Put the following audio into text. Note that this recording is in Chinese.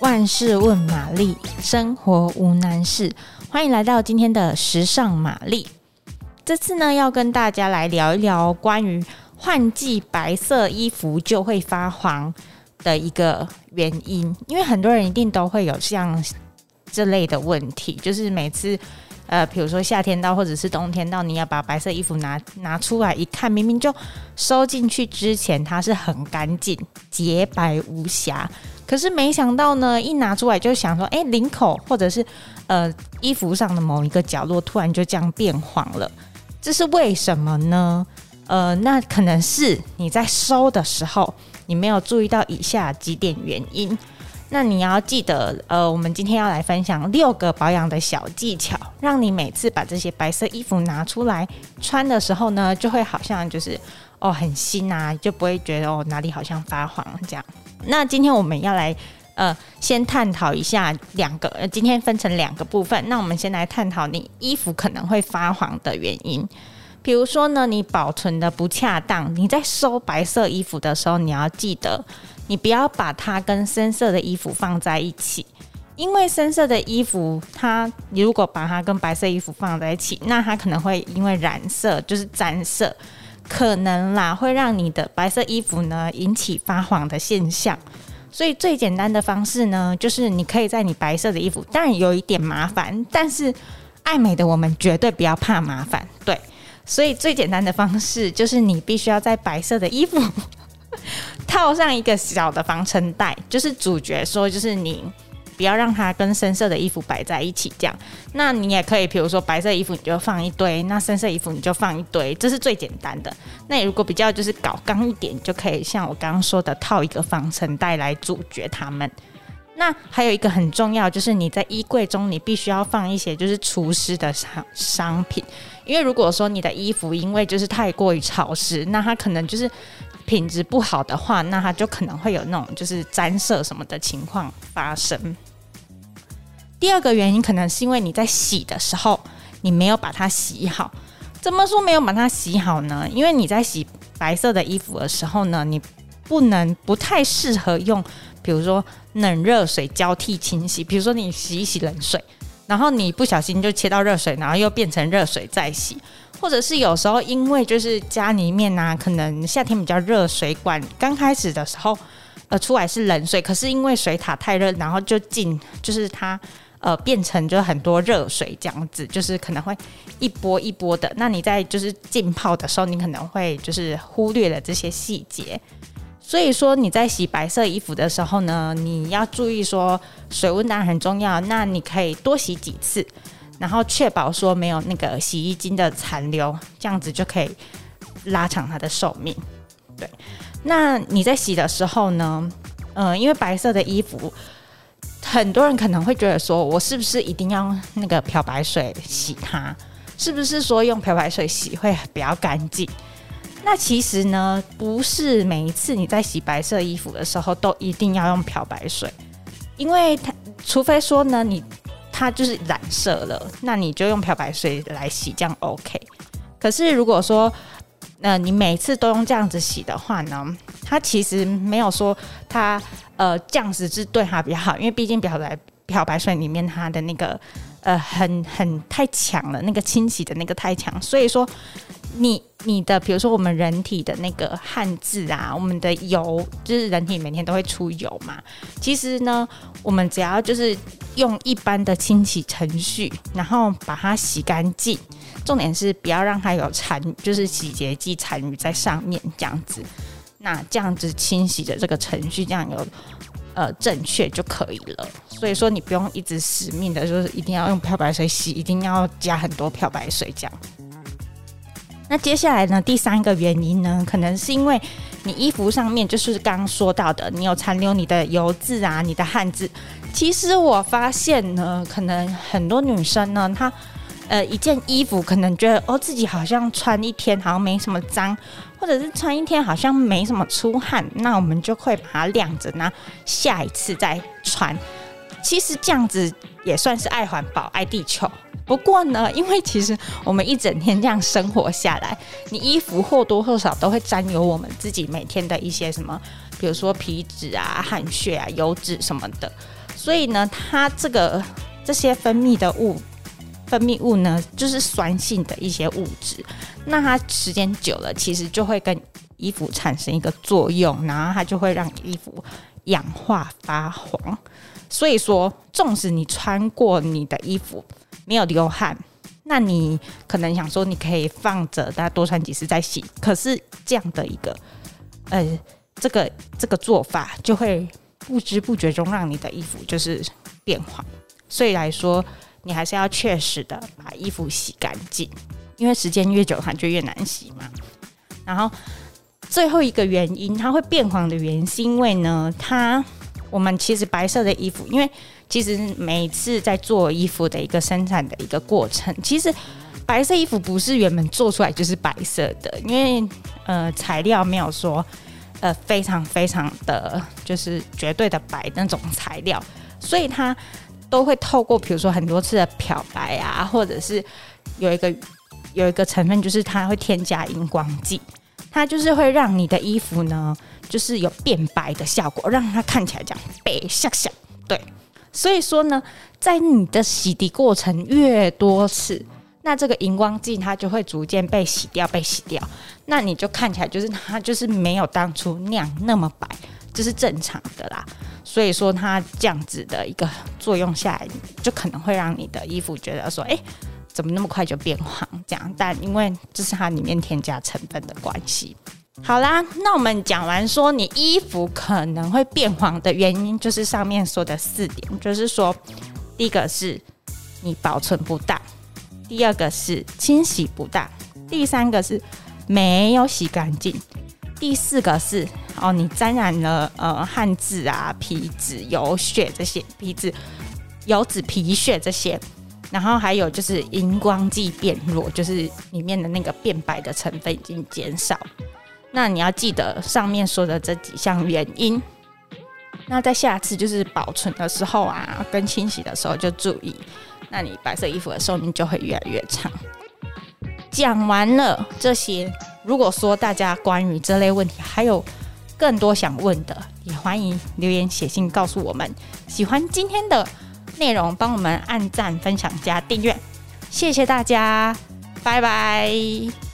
万事问玛丽，生活无难事。欢迎来到今天的时尚玛丽。这次呢，要跟大家来聊一聊关于换季白色衣服就会发黄的一个原因。因为很多人一定都会有像这类的问题，就是每次。呃，比如说夏天到或者是冬天到，你要把白色衣服拿拿出来一看，明明就收进去之前它是很干净、洁白无瑕，可是没想到呢，一拿出来就想说，哎，领口或者是呃衣服上的某一个角落突然就这样变黄了，这是为什么呢？呃，那可能是你在收的时候你没有注意到以下几点原因。那你要记得，呃，我们今天要来分享六个保养的小技巧，让你每次把这些白色衣服拿出来穿的时候呢，就会好像就是哦很新啊，就不会觉得哦哪里好像发黄这样。那今天我们要来呃先探讨一下两个，今天分成两个部分。那我们先来探讨你衣服可能会发黄的原因，比如说呢，你保存的不恰当，你在收白色衣服的时候，你要记得。你不要把它跟深色的衣服放在一起，因为深色的衣服，它如果把它跟白色衣服放在一起，那它可能会因为染色，就是沾色，可能啦会让你的白色衣服呢引起发黄的现象。所以最简单的方式呢，就是你可以在你白色的衣服，当然有一点麻烦，但是爱美的我们绝对不要怕麻烦，对。所以最简单的方式就是你必须要在白色的衣服。套上一个小的防尘袋，就是主角说，就是你不要让它跟深色的衣服摆在一起，这样。那你也可以，比如说白色衣服你就放一堆，那深色衣服你就放一堆，这是最简单的。那如果比较就是搞刚一点，就可以像我刚刚说的，套一个防尘袋来阻绝它们。那还有一个很重要，就是你在衣柜中，你必须要放一些就是除湿的商商品，因为如果说你的衣服因为就是太过于潮湿，那它可能就是。品质不好的话，那它就可能会有那种就是沾色什么的情况发生。第二个原因可能是因为你在洗的时候你没有把它洗好。怎么说没有把它洗好呢？因为你在洗白色的衣服的时候呢，你不能不太适合用，比如说冷热水交替清洗。比如说你洗一洗冷水，然后你不小心就切到热水，然后又变成热水再洗。或者是有时候，因为就是家里面、啊，可能夏天比较热，水管刚开始的时候，呃，出来是冷水，可是因为水塔太热，然后就进，就是它呃变成就很多热水这样子，就是可能会一波一波的。那你在就是浸泡的时候，你可能会就是忽略了这些细节。所以说你在洗白色衣服的时候呢，你要注意说水温当然很重要，那你可以多洗几次。然后确保说没有那个洗衣精的残留，这样子就可以拉长它的寿命。对，那你在洗的时候呢，嗯、因为白色的衣服，很多人可能会觉得说，我是不是一定要那个漂白水洗它？是不是说用漂白水洗会比较干净？那其实呢，不是每一次你在洗白色衣服的时候都一定要用漂白水，因为它除非说呢你。它就是染色了，那你就用漂白水来洗，这样 OK。可是如果说，呃，你每次都用这样子洗的话呢，它其实没有说它呃这样子是对它比较好，因为毕竟漂白漂白水里面它的那个呃很很太强了，那个清洗的那个太强，所以说。你你的比如说我们人体的那个汗渍啊，我们的油就是人体每天都会出油嘛。其实呢，我们只要就是用一般的清洗程序，然后把它洗干净。重点是不要让它有残，就是洗洁剂残余在上面这样子。那这样子清洗的这个程序这样有呃正确就可以了。所以说你不用一直死命的，就是一定要用漂白水洗，一定要加很多漂白水这样。那接下来呢？第三个原因呢，可能是因为你衣服上面就是刚刚说到的，你有残留你的油渍啊，你的汗渍。其实我发现呢，可能很多女生呢，她呃一件衣服可能觉得哦自己好像穿一天好像没什么脏，或者是穿一天好像没什么出汗，那我们就会把它晾着，那下一次再穿。其实这样子也算是爱环保、爱地球。不过呢，因为其实我们一整天这样生活下来，你衣服或多或少都会沾有我们自己每天的一些什么，比如说皮脂啊、汗血啊、油脂什么的。所以呢，它这个这些分泌的物。分泌物呢，就是酸性的一些物质，那它时间久了，其实就会跟衣服产生一个作用，然后它就会让衣服氧化发黄。所以说，纵使你穿过你的衣服没有流汗，那你可能想说你可以放着，大家多穿几次再洗。可是这样的一个，呃，这个这个做法就会不知不觉中让你的衣服就是变黄。所以来说。你还是要确实的把衣服洗干净，因为时间越久，它就越难洗嘛。然后最后一个原因，它会变黄的原因，是因为呢，它我们其实白色的衣服，因为其实每次在做衣服的一个生产的一个过程，其实白色衣服不是原本做出来就是白色的，因为呃材料没有说呃非常非常的就是绝对的白那种材料，所以它。都会透过比如说很多次的漂白啊，或者是有一个有一个成分，就是它会添加荧光剂，它就是会让你的衣服呢，就是有变白的效果，让它看起来这样白闪闪。对，所以说呢，在你的洗涤过程越多次，那这个荧光剂它就会逐渐被洗掉，被洗掉，那你就看起来就是它就是没有当初那样那么白。这是正常的啦，所以说它这样子的一个作用下来，就可能会让你的衣服觉得说，哎，怎么那么快就变黄？这样，但因为这是它里面添加成分的关系。好啦，那我们讲完说你衣服可能会变黄的原因，就是上面说的四点，就是说，第一个是你保存不当，第二个是清洗不当，第三个是没有洗干净。第四个是哦，你沾染了呃汗渍啊、皮脂、油屑这些皮脂、油脂、皮屑这些，然后还有就是荧光剂变弱，就是里面的那个变白的成分已经减少。那你要记得上面说的这几项原因。那在下次就是保存的时候啊，跟清洗的时候就注意，那你白色衣服的寿命就会越来越长。讲完了这些。如果说大家关于这类问题还有更多想问的，也欢迎留言写信告诉我们。喜欢今天的内容，帮我们按赞、分享、加订阅，谢谢大家，拜拜。